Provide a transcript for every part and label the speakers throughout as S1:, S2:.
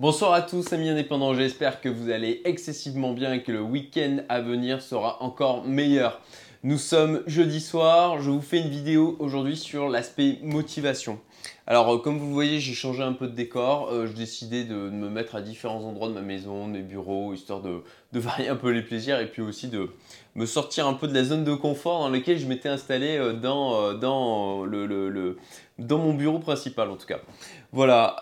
S1: Bonsoir à tous amis indépendants, j'espère que vous allez excessivement bien et que le week-end à venir sera encore meilleur. Nous sommes jeudi soir, je vous fais une vidéo aujourd'hui sur l'aspect motivation. Alors euh, comme vous voyez j'ai changé un peu de décor, euh, je décidais de, me mettre à différents endroits de ma maison, mes bureaux, histoire de, varier un peu les plaisirs et puis aussi de me sortir un peu de la zone de confort dans laquelle je m'étais installé euh, dans mon bureau principal en tout cas. Voilà,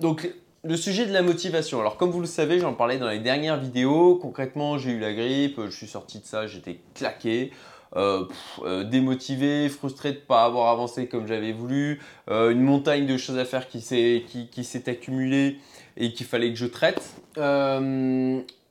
S1: donc le sujet de la motivation. Alors comme vous le savez, j'en parlais dans les dernières vidéos. Concrètement, j'ai eu la grippe, je suis sorti de ça, j'étais claqué. Euh, euh, démotivé, frustré de ne pas avoir avancé comme j'avais voulu, euh, une montagne de choses à faire qui s'est accumulée et qu'il fallait que je traite.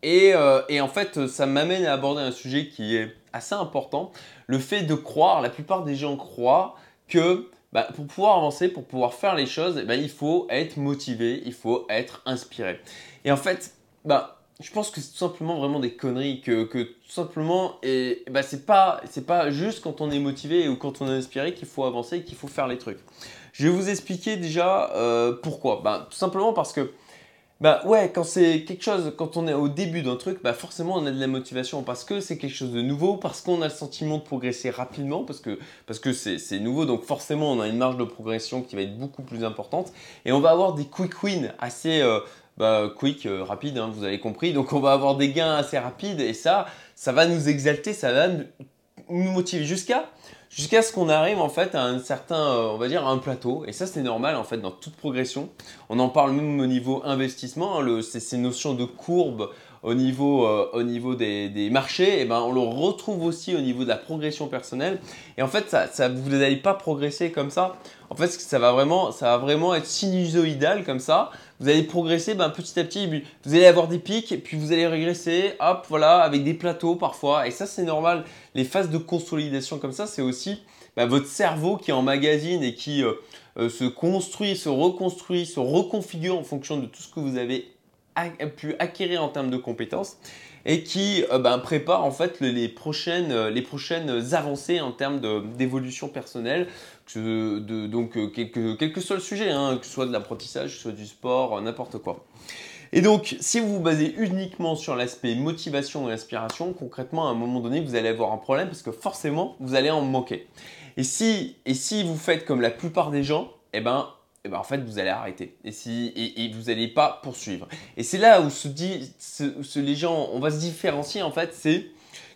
S1: Et, en fait, ça m'amène à aborder un sujet qui est assez important, le fait de croire, la plupart des gens croient que bah, pour pouvoir avancer, pour pouvoir faire les choses, eh ben, il faut être motivé, il faut être inspiré. Et en fait, bah, je pense que c'est tout simplement vraiment des conneries que, tout simplement et bah c'est pas juste quand on est motivé ou quand on est inspiré qu'il faut avancer qu'il faut faire les trucs. Je vais vous expliquer déjà euh, pourquoi. Bah, tout simplement parce que bah ouais, quand c'est quelque chose, quand on est au début d'un truc, bah forcément on a de la motivation parce que c'est quelque chose de nouveau, parce qu'on a le sentiment de progresser rapidement, parce que parce que c'est nouveau, donc forcément on a une marge de progression qui va être beaucoup plus importante et on va avoir des quick wins assez euh, bah, quick, euh, rapide, hein, vous avez compris. Donc on va avoir des gains assez rapides et ça, ça va nous exalter, ça va nous motiver jusqu'à jusqu'à ce qu'on arrive en fait à un certain, euh, on va dire, un plateau. Et ça, c'est normal en fait dans toute progression. On en parle même au niveau investissement, hein, ces notions de courbe au niveau, euh, au niveau des, marchés, et eh ben, on le retrouve aussi au niveau de la progression personnelle. Et en fait, ça, vous n'allez pas progresser comme ça. En fait, ça va vraiment, ça va vraiment être sinusoïdal comme ça. Vous allez progresser ben, petit à petit. Vous allez avoir des pics, puis vous allez régresser, hop, voilà, avec des plateaux parfois. Et ça, c'est normal. Les phases de consolidation comme ça, c'est aussi ben, votre cerveau qui emmagasine et qui euh, euh, se construit, se reconstruit, se reconfigure en fonction de tout ce que vous avez pu acquérir en termes de compétences et qui euh, ben, prépare en fait les prochaines, euh, les prochaines avancées en termes d'évolution personnelle, de, donc euh, quel que, soit le sujet, hein, que ce soit de l'apprentissage, soit du sport, n'importe quoi. Et donc, si vous vous basez uniquement sur l'aspect motivation et inspiration, concrètement, à un moment donné, vous allez avoir un problème parce que forcément, vous allez en manquer. Et si, et si vous faites comme la plupart des gens, eh ben, et eh ben en fait vous allez arrêter et, si, et, vous n'allez pas poursuivre. Et c'est là où se dit, ce, les gens, on va se différencier en fait, c'est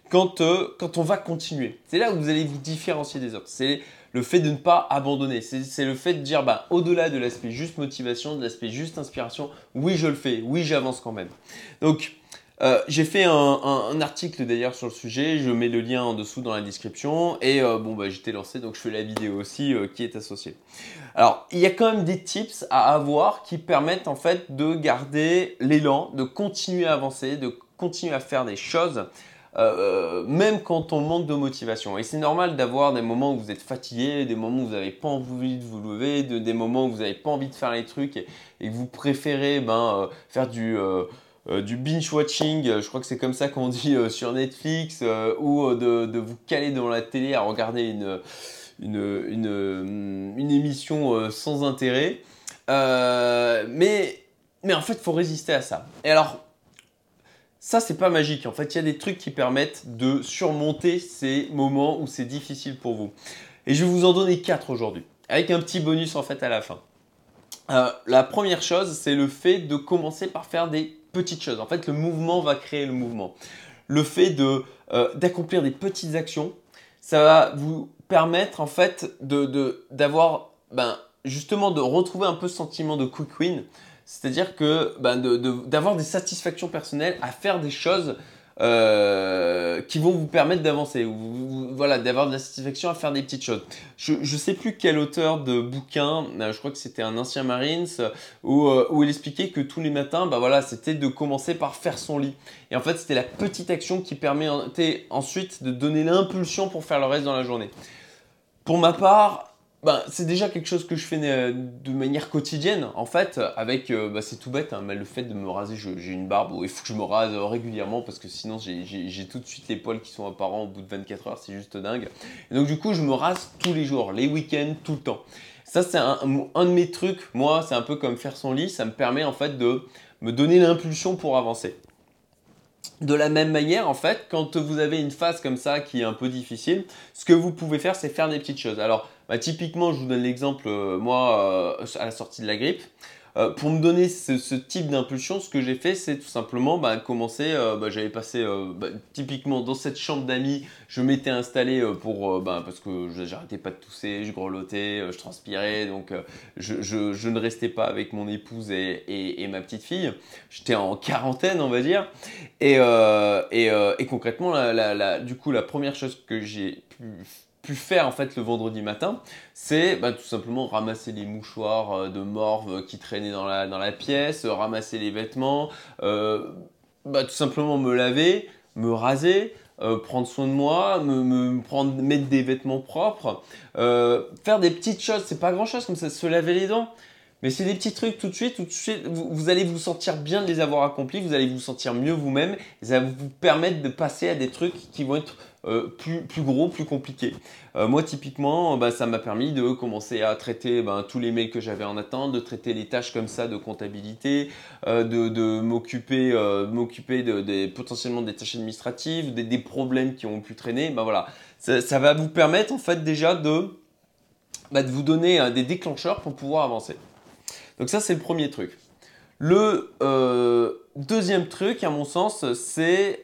S1: quand, euh, quand on va continuer. C'est là où vous allez vous différencier des autres. C'est le fait de ne pas abandonner. C'est le fait de dire, bah, au-delà de l'aspect juste motivation, de l'aspect juste inspiration, oui je le fais, oui j'avance quand même. Donc euh, j'ai fait un, article d'ailleurs sur le sujet, je mets le lien en dessous dans la description et euh, bon bah j'étais lancé donc je fais la vidéo aussi euh, qui est associée. Alors il y a quand même des tips à avoir qui permettent en fait de garder l'élan, de continuer à avancer, de continuer à faire des choses même quand on manque de motivation. Et c'est normal d'avoir des moments où vous êtes fatigué, des moments où vous n'avez pas envie de vous lever, des moments où vous n'avez pas envie de faire les trucs et, que vous préférez ben, faire du euh, du binge-watching, euh, je crois que c'est comme ça qu'on dit euh, sur Netflix, ou de, vous caler devant la télé à regarder une, une, une, émission sans intérêt. mais, mais en fait, il faut résister à ça. Et alors, ça, c'est pas magique. En fait, il y a des trucs qui permettent de surmonter ces moments où c'est difficile pour vous. Et je vais vous en donner quatre aujourd'hui, avec un petit bonus en fait à la fin. la première chose, c'est le fait de commencer par faire des petites choses. En fait, le mouvement va créer le mouvement. Le fait euh, d'accomplir des petites actions, ça va vous permettre en fait de d'avoir ben, justement de retrouver un peu ce sentiment de quick win, c'est-à-dire que ben, d'avoir des satisfactions personnelles à faire des choses euh, qui vont vous permettre d'avancer, voilà, d'avoir de la satisfaction à faire des petites choses. Je ne sais plus quel auteur de bouquin, euh, je crois que c'était un ancien Marines, où, euh, où, il expliquait que tous les matins, bah voilà, c'était de commencer par faire son lit. Et en fait, c'était la petite action qui permettait ensuite de donner l'impulsion pour faire le reste dans la journée. Pour ma part, ben, c'est déjà quelque chose que je fais euh, de manière quotidienne, en fait, avec, euh, bah, c'est tout bête, hein, mais le fait de me raser, j'ai une barbe il faut que je me rase régulièrement parce que sinon j'ai tout de suite les poils qui sont apparents au bout de 24 heures, c'est juste dingue. Et donc du coup, je me rase tous les jours, les week-ends, tout le temps. Ça, c'est un, de mes trucs. Moi, c'est un peu comme faire son lit. Ça me permet en fait de me donner l'impulsion pour avancer. De la même manière, en fait, quand vous avez une phase comme ça qui est un peu difficile, ce que vous pouvez faire, c'est faire des petites choses. Alors, bah, typiquement, je vous donne l'exemple, euh, moi, euh, à la sortie de la grippe, euh, pour me donner ce, type d'impulsion, ce que j'ai fait, c'est tout simplement bah, commencer. Euh, bah, j'avais passé bah, typiquement dans cette chambre d'amis, je m'étais installé euh, pour parce que j'arrêtais pas de tousser, je grelottais, je transpirais, donc je, ne restais pas avec mon épouse et, ma petite fille. J'étais en quarantaine, on va dire, et, concrètement, du coup, la première chose que j'ai pu pu faire en fait le vendredi matin, c'est bah, tout simplement ramasser les mouchoirs euh, de morve qui traînaient dans la, pièce, ramasser les vêtements, euh, bah, tout simplement me laver, me raser, euh, prendre soin de moi, me, prendre, mettre des vêtements propres, faire des petites choses, c'est pas grand chose comme ça, se laver les dents. Mais c'est des petits trucs tout de suite, tout de suite, vous, allez vous sentir bien de les avoir accomplis, vous allez vous sentir mieux vous-même, ça va vous permettre de passer à des trucs qui vont être euh, plus, plus gros, plus compliqué. Euh, moi, typiquement, bah, ça m'a permis de commencer à traiter ben, tous les mails que j'avais en attente, de traiter les tâches comme ça de comptabilité, euh, de, de m'occuper m'occuper de, potentiellement des tâches administratives, des, des, problèmes qui ont pu traîner. Ben, voilà. ça, ça, va vous permettre en fait déjà de, bah, de vous donner des déclencheurs pour pouvoir avancer. Donc ça, c'est le premier truc. Le deuxième truc, à mon sens, c'est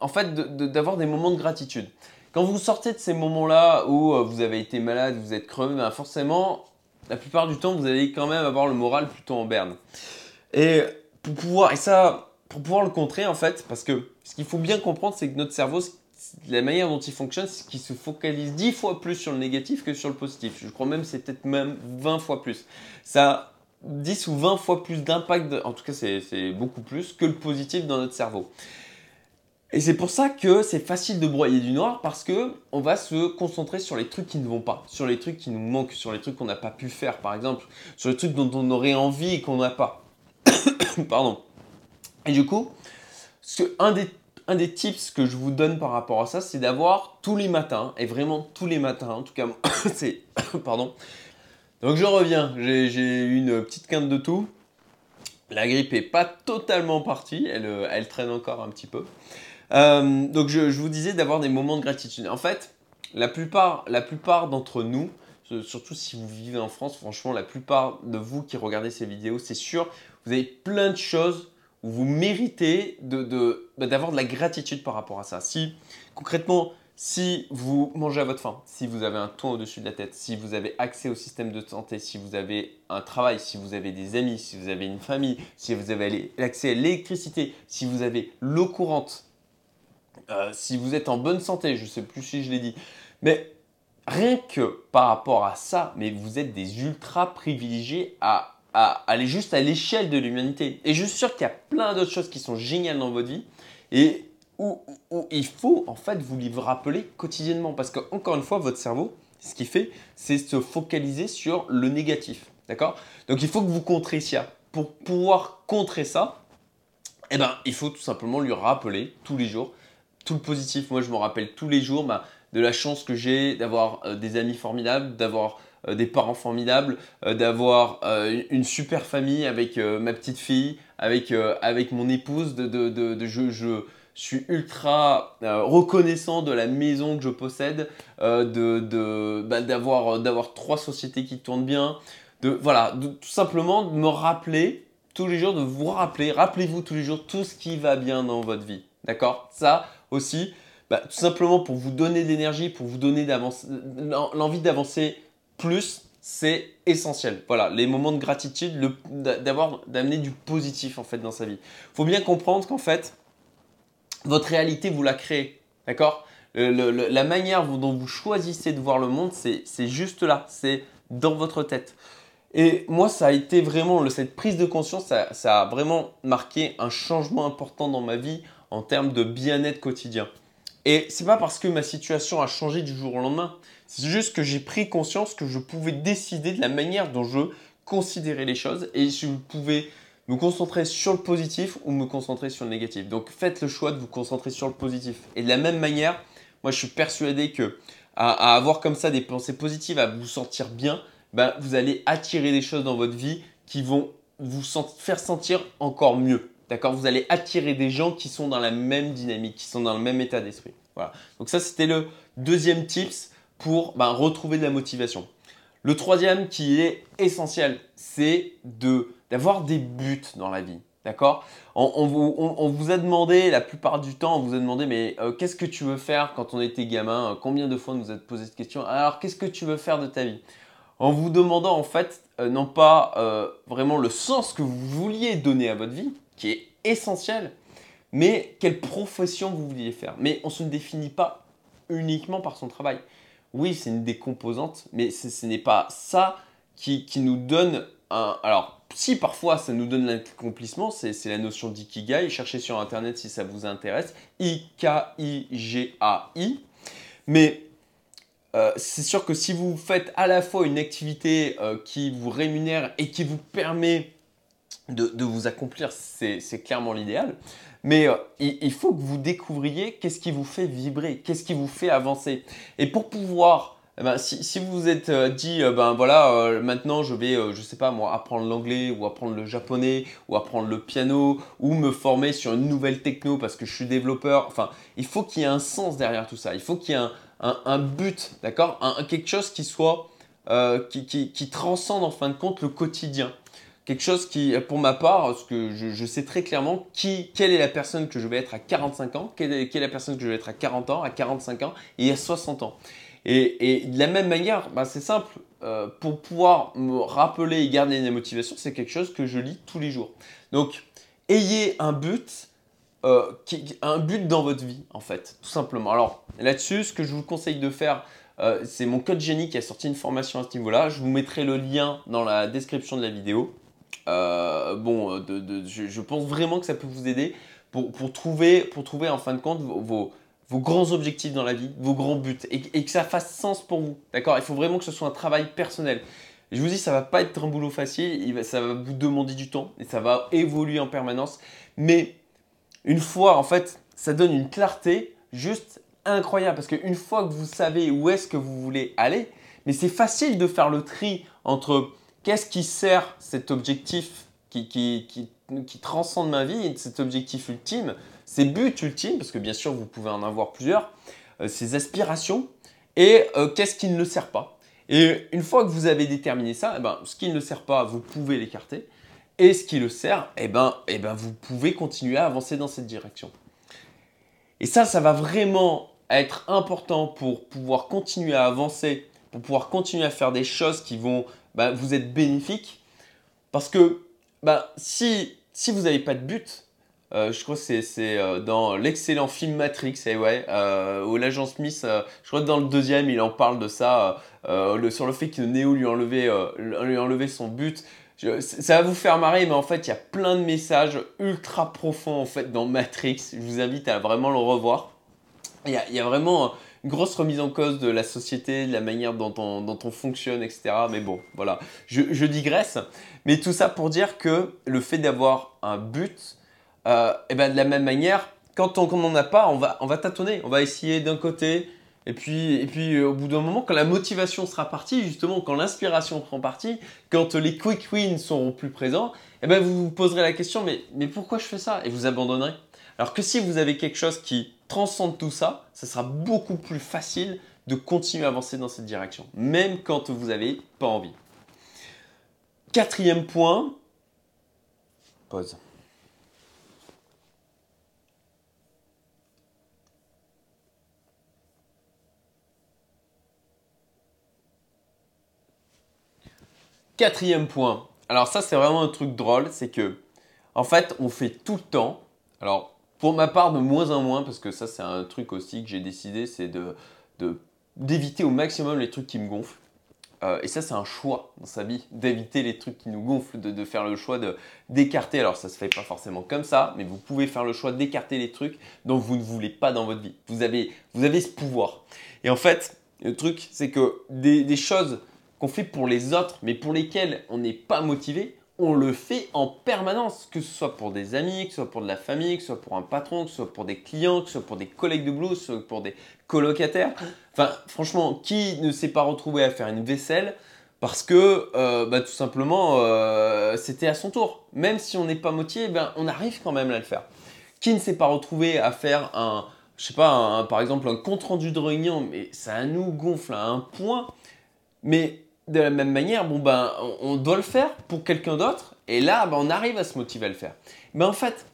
S1: en fait, d'avoir des moments de gratitude. Quand vous sortez de ces moments-là où euh, vous avez été malade, vous êtes crevé, ben forcément, la plupart du temps, vous allez quand même avoir le moral plutôt en berne. Et pour pouvoir, et ça, pour pouvoir le contrer, en fait, parce que ce qu'il faut bien comprendre, c'est que notre cerveau, la manière dont il fonctionne, c'est qu'il se focalise 10 fois plus sur le négatif que sur le positif. Je crois même c'est peut-être même 20 fois plus. Ça 10 ou 20 fois plus d'impact, en tout cas c'est beaucoup plus, que le positif dans notre cerveau. Et c'est pour ça que c'est facile de broyer du noir parce que on va se concentrer sur les trucs qui ne vont pas, sur les trucs qui nous manquent, sur les trucs qu'on n'a pas pu faire par exemple, sur les trucs dont on aurait envie et qu'on n'a pas. Pardon. Et du coup, un, des, un des tips que je vous donne par rapport à ça, c'est d'avoir tous les matins, et vraiment tous les matins, en tout cas, c'est. Pardon. Donc je reviens, j'ai une petite quinte de tout. La grippe est pas totalement partie, elle, elle traîne encore un petit peu. Euh, donc je, vous disais d'avoir des moments de gratitude. En fait, la plupart, la plupart d'entre nous, surtout si vous vivez en France, franchement, la plupart de vous qui regardez ces vidéos, c'est sûr, vous avez plein de choses où vous méritez bah, d'avoir de, la gratitude par rapport à ça. Si concrètement, si vous mangez à votre faim, si vous avez un toit au-dessus de la tête, si vous avez accès au système de santé, si vous avez un travail, si vous avez des amis, si vous avez une famille, si vous avez accès à l'électricité, si vous avez l'eau courante, euh, si vous êtes en bonne santé, je ne sais plus si je l'ai dit, mais rien que par rapport à ça, mais vous êtes des ultra privilégiés à, aller juste à l'échelle de l'humanité. Et je suis sûr qu'il y a plein d'autres choses qui sont géniales dans votre vie et où, il faut en fait vous les rappeler quotidiennement parce qu'encore une fois, votre cerveau, ce qu'il fait, c'est se focaliser sur le négatif. D'accord? Donc il faut que vous contrez ça. Pour pouvoir contrer ça, eh ben, il faut tout simplement lui rappeler tous les jours tout le positif. Moi, je me rappelle tous les jours bah, de la chance que j'ai d'avoir euh, des amis formidables, d'avoir euh, des parents formidables, euh, d'avoir une super famille avec ma petite fille, avec, avec mon épouse. De, de, de, je, suis ultra reconnaissant de la maison que je possède, de, bah, d'avoir, d'avoir trois sociétés qui tournent bien. De, voilà, tout simplement de me rappeler tous les jours, de vous rappeler, rappelez-vous tous les jours tout ce qui va bien dans votre vie. D'accord? Ça, aussi, bah, tout simplement pour vous donner de l'énergie, pour vous donner l'envie d'avancer plus, c'est essentiel. Voilà, les moments de gratitude, d'avoir, d'amener du positif en fait dans sa vie. Il faut bien comprendre qu'en fait, votre réalité, vous la créez. D'accord? La manière dont vous choisissez de voir le monde, c'est juste là. C'est dans votre tête. Et moi, ça a été vraiment, cette prise de conscience, ça, ça, a vraiment marqué un changement important dans ma vie en termes de bien-être quotidien. Et c'est pas parce que ma situation a changé du jour au lendemain, c'est juste que j'ai pris conscience que je pouvais décider de la manière dont je considérais les choses et je pouvais me concentrer sur le positif ou me concentrer sur le négatif. Donc faites le choix de vous concentrer sur le positif. Et de la même manière, moi je suis persuadé que avoir comme ça des pensées positives, à vous sentir bien, ben, vous allez attirer des choses dans votre vie qui vont vous faire sentir encore mieux. D'accord? Vous allez attirer des gens qui sont dans la même dynamique, qui sont dans le même état d'esprit. Voilà. Donc ça, c'était le deuxième tips pour ben, retrouver de la motivation. Le troisième qui est essentiel, c'est d'avoir des buts dans la vie. D'accord? On, vous, a demandé, la plupart du temps, on vous a demandé, mais euh, qu'est-ce que tu veux faire quand on était gamin? Combien de fois on vous a posé cette question? Alors, qu'est-ce que tu veux faire de ta vie? En vous demandant, en fait, euh, non pas euh, vraiment le sens que vous vouliez donner à votre vie, qui est essentiel, mais quelle profession vous vouliez faire. Mais on ne se définit pas uniquement par son travail. Oui, c'est une des composantes, mais ce n'est pas ça qui, qui nous donne un... Alors, si parfois ça nous donne l'accomplissement, c'est la notion d'ikigai. Cherchez sur internet si ça vous intéresse. I-K-I-G-A-I. Mais euh, c'est sûr que si vous faites à la fois une activité euh, qui vous rémunère et qui vous permet de, vous accomplir, c'est clairement l'idéal. Mais euh, il, faut que vous découvriez qu'est-ce qui vous fait vibrer, qu'est-ce qui vous fait avancer. Et pour pouvoir eh ben, si, si, vous vous êtes euh, dit, euh, ben voilà, euh, maintenant je vais, je sais pas moi, apprendre l'anglais ou apprendre le japonais ou apprendre le piano ou me former sur une nouvelle techno parce que je suis développeur, enfin, il faut qu'il y ait un sens derrière tout ça. Il faut qu'il y ait un, un, but, d'accord? Quelque chose qui soit, qui, qui, transcende en fin de compte le quotidien. Quelque chose qui, pour ma part, parce que je, sais très clairement qui, quelle est la personne que je vais être à 45 ans, quelle quelle est la personne que je vais être à 40 ans, à 45 ans et à 60 ans? Et, de la même manière, bah, c'est simple, euh, pour pouvoir me rappeler et garder la motivation, c'est quelque chose que je lis tous les jours. Donc, ayez un but, euh, un but dans votre vie, en fait, tout simplement. Alors, là-dessus, ce que je vous conseille de faire, euh, c'est mon code génie qui a sorti une formation à ce niveau-là. Je vous mettrai le lien dans la description de la vidéo. bon, je, pense vraiment que ça peut vous aider pour, trouver, pour trouver en fin de compte vos grands objectifs dans la vie, vos grands buts, et, que ça fasse sens pour vous. D'accord? Il faut vraiment que ce soit un travail personnel. Je vous dis, ça va pas être un boulot facile, ça va vous demander du temps et ça va évoluer en permanence. Mais une fois, en fait, ça donne une clarté juste incroyable parce qu'une fois que vous savez où est-ce que vous voulez aller, mais c'est facile de faire le tri entre qu'est-ce qui sert cet objectif qui, qui transcende ma vie, cet objectif ultime, ses buts ultimes, parce que bien sûr vous pouvez en avoir plusieurs, euh, ses aspirations, et euh, qu'est-ce qui ne le sert pas. Et une fois que vous avez déterminé ça, eh ben, ce qui ne le sert pas, vous pouvez l'écarter, et ce qui le sert, eh ben, eh ben, vous pouvez continuer à avancer dans cette direction. Et ça, ça va vraiment être important pour pouvoir continuer à avancer, pour pouvoir continuer à faire des choses qui vont ben, vous être bénéfiques, parce que ben, si, si vous n'avez pas de but, euh, je crois que c'est euh, dans l'excellent film Matrix, et ouais, euh, où l'agent Smith, je crois que dans le deuxième, il en parle de ça, sur le fait que Neo lui a enlevé, lui son but. ça va vous faire marrer, mais en fait, il y a plein de messages ultra profonds en fait dans Matrix. Je vous invite à vraiment le revoir. Il y a, il y a vraiment une grosse remise en cause de la société, de la manière dont on, dont on fonctionne, etc. Mais bon, voilà, je digresse. Mais tout ça pour dire que le fait d'avoir un but, euh, et ben de la même manière, quand on n'en a pas, on va, on va tâtonner, on va essayer d'un côté, et puis, et puis euh, au bout d'un moment, quand la motivation sera partie, justement, quand l'inspiration prend partie, quand les quick wins seront plus présents, et ben vous vous poserez la question, mais, mais pourquoi je fais ça Et vous abandonnerez? Alors que si vous avez quelque chose qui transcende tout ça, ça sera beaucoup plus facile de continuer à avancer dans cette direction, même quand vous n'avez pas envie. Quatrième point, pause. Quatrième point. Alors ça, c'est vraiment un truc drôle, c'est que, en fait, on fait tout le temps. Alors, pour ma part, de moins en moins, parce que ça, c'est un truc aussi que j'ai décidé, c'est de d'éviter au maximum les trucs qui me gonflent. Euh, et ça, c'est un choix dans sa vie, d'éviter les trucs qui nous gonflent, de, faire le choix d'écarter. Alors, ça se fait pas forcément comme ça, mais vous pouvez faire le choix d'écarter les trucs dont vous ne voulez pas dans votre vie. Vous avez, vous avez ce pouvoir. Et en fait, le truc, c'est que des choses qu'on fait pour les autres, mais pour lesquels on n'est pas motivé, on le fait en permanence, que ce soit pour des amis, que ce soit pour de la famille, que ce soit pour un patron, que ce soit pour des clients, que ce soit pour des collègues de boulot, que ce soit pour des colocataires. Enfin, franchement, qui ne s'est pas retrouvé à faire une vaisselle parce que euh, bah, tout simplement euh, c'était à son tour. Même si on n'est pas motivé, ben, on arrive quand même à le faire. Qui ne s'est pas retrouvé à faire un, je sais pas, par exemple un compte rendu de réunion, mais ça nous gonfle à un point. Mais de la même manière, bon ben, on, doit le faire pour quelqu'un d'autre, et là, ben, on arrive à se motiver à le faire. Mais en fait,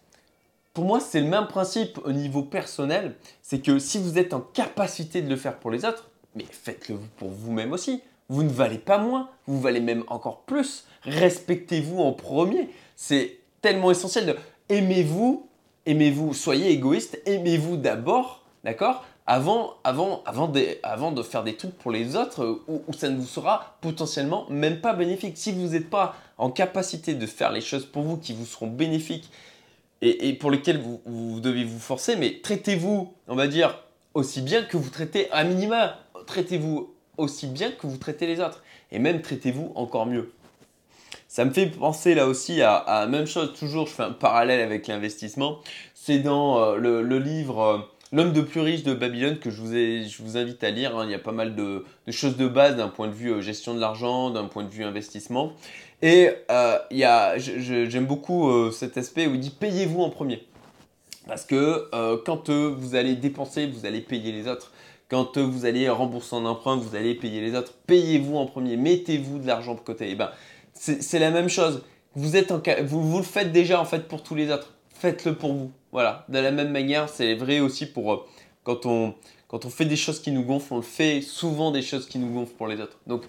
S1: pour moi, c'est le même principe au niveau personnel, c'est que si vous êtes en capacité de le faire pour les autres, mais faites-le pour vous-même aussi. Vous ne valez pas moins, vous valez même encore plus. Respectez-vous en premier. C'est tellement essentiel de aimez-vous, aimez-vous, soyez égoïste, aimez-vous d'abord, d'accord? Avant, avant, avant, de faire des trucs pour les autres où, ça ne vous sera potentiellement même pas bénéfique. Si vous n'êtes pas en capacité de faire les choses pour vous qui vous seront bénéfiques et, pour lesquelles vous, vous, devez vous forcer, mais traitez-vous, on va dire, aussi bien que vous traitez à minima. Traitez-vous aussi bien que vous traitez les autres. Et même traitez-vous encore mieux. Ça me fait penser là aussi à, la même chose, toujours je fais un parallèle avec l'investissement. C'est dans euh, le, livre euh, L'homme de plus riche de Babylone que je vous, ai, je vous invite à lire. Hein. Il y a pas mal de, choses de base d'un point de vue euh, gestion de l'argent, d'un point de vue investissement. Et j'aime beaucoup cet aspect où il dit payez-vous en premier. Parce que quand vous allez dépenser, vous allez payer les autres. Quand vous allez rembourser un emprunt, vous allez payer les autres. Payez-vous en premier, mettez-vous de l'argent de côté. Et eh ben, c'est la même chose. Vous, êtes en, vous, vous, le faites déjà en fait pour tous les autres. Faites-le pour vous. Voilà. De la même manière, c'est vrai aussi pour euh, quand, on, quand on fait des choses qui nous gonflent, on le fait souvent des choses qui nous gonflent pour les autres. Donc,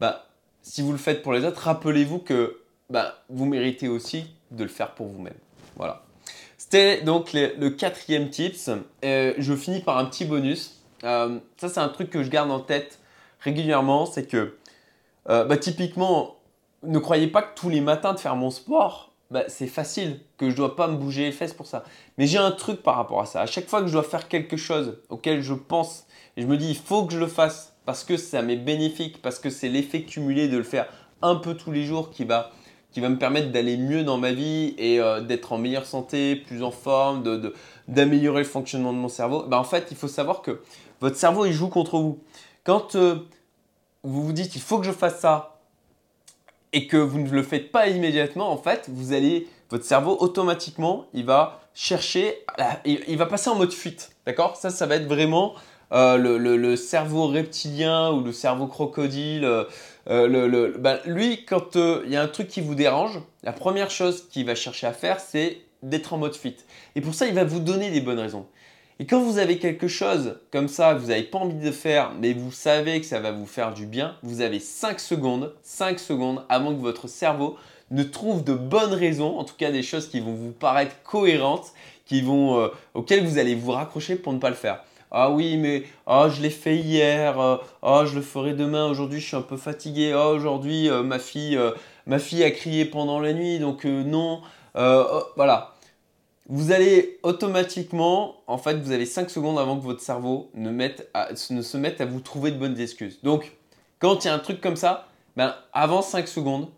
S1: bah, si vous le faites pour les autres, rappelez-vous que bah, vous méritez aussi de le faire pour vous-même. Voilà. C'était donc le, quatrième tips. Je finis par un petit bonus. Euh, ça, c'est un truc que je garde en tête régulièrement, c'est que euh, bah, typiquement, ne croyez pas que tous les matins de faire mon sport, bah, c'est facile, que je ne dois pas me bouger les fesses pour ça. Mais j'ai un truc par rapport à ça. À chaque fois que je dois faire quelque chose auquel je pense, et je me dis, il faut que je le fasse parce que ça m'est bénéfique, parce que c'est l'effet cumulé de le faire un peu tous les jours qui va, qui va me permettre d'aller mieux dans ma vie et euh, d'être en meilleure santé, plus en forme, d'améliorer le fonctionnement de mon cerveau. Bah, en fait, il faut savoir que votre cerveau, il joue contre vous. Quand euh, vous vous dites, il faut que je fasse ça, et que vous ne le faites pas immédiatement, en fait, vous allez, votre cerveau, automatiquement, il va chercher, il, va passer en mode fuite. D'accord? Ça, ça va être vraiment euh, le, cerveau reptilien ou le cerveau crocodile. Euh, ben, lui, quand il y a un truc qui vous dérange, la première chose qu'il va chercher à faire, c'est d'être en mode fuite. Et pour ça, il va vous donner des bonnes raisons. Et quand vous avez quelque chose comme ça vous n'avez pas envie de faire, mais vous savez que ça va vous faire du bien, vous avez 5 secondes, 5 secondes avant que votre cerveau ne trouve de bonnes raisons, en tout cas des choses qui vont vous paraître cohérentes, qui vont, euh, auxquelles vous allez vous raccrocher pour ne pas le faire. Ah oui, mais oh, je l'ai fait hier, oh, je le ferai demain, aujourd'hui je suis un peu fatigué, oh, aujourd'hui euh, ma, fille, ma fille a crié pendant la nuit, donc non. Oh, voilà, vous allez automatiquement, en fait, vous avez 5 secondes avant que votre cerveau ne, se mette à vous trouver de bonnes excuses. Donc, quand il y a un truc comme ça, ben, avant 5 secondes,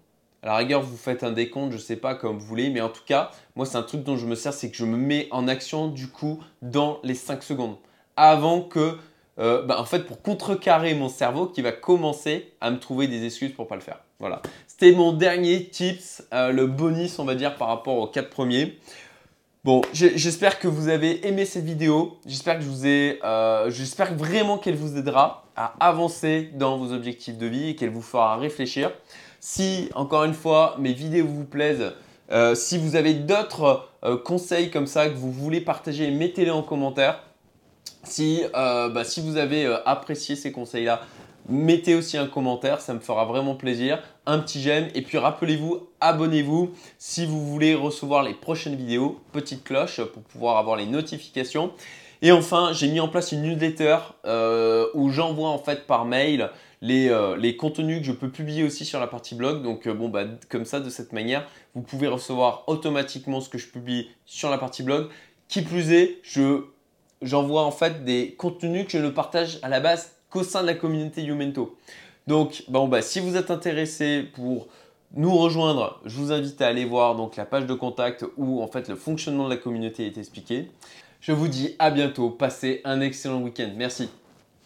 S1: à la rigueur, vous faites un décompte, je ne sais pas comme vous voulez, mais en tout cas, moi, c'est un truc dont je me sers, c'est que je me mets en action du coup dans les 5 secondes. Avant que, euh, ben, en fait, pour contrecarrer mon cerveau qui va commencer à me trouver des excuses pour ne pas le faire. Voilà. C'était mon dernier tips, euh, le bonus, on va dire, par rapport aux 4 premiers. Bon, j'espère que vous avez aimé cette vidéo. Euh, j'espère vraiment qu'elle vous aidera à avancer dans vos objectifs de vie et qu'elle vous fera réfléchir. Si, encore une fois, mes vidéos vous plaisent, euh, si vous avez d'autres euh, conseils comme ça que vous voulez partager, mettez-les en commentaire. Si, bah, si vous avez apprécié ces conseils-là, mettez aussi un commentaire, ça me fera vraiment plaisir, un petit j'aime et puis rappelez-vous, abonnez-vous si vous voulez recevoir les prochaines vidéos, petite cloche pour pouvoir avoir les notifications. Et enfin, j'ai mis en place une newsletter euh, où j'envoie en fait par mail les, euh, les, contenus que je peux publier aussi sur la partie blog. Donc euh, bon, bah, comme ça, de cette manière, vous pouvez recevoir automatiquement ce que je publie sur la partie blog. Qui plus est, j'envoie en fait des contenus que je ne partage à la base au sein de la communauté Youmento. Donc, bon, bah, si vous êtes intéressé pour nous rejoindre, je vous invite à aller voir donc, la page de contact où en fait le fonctionnement de la communauté est expliqué. Je vous dis à bientôt, passez un excellent week-end. Merci.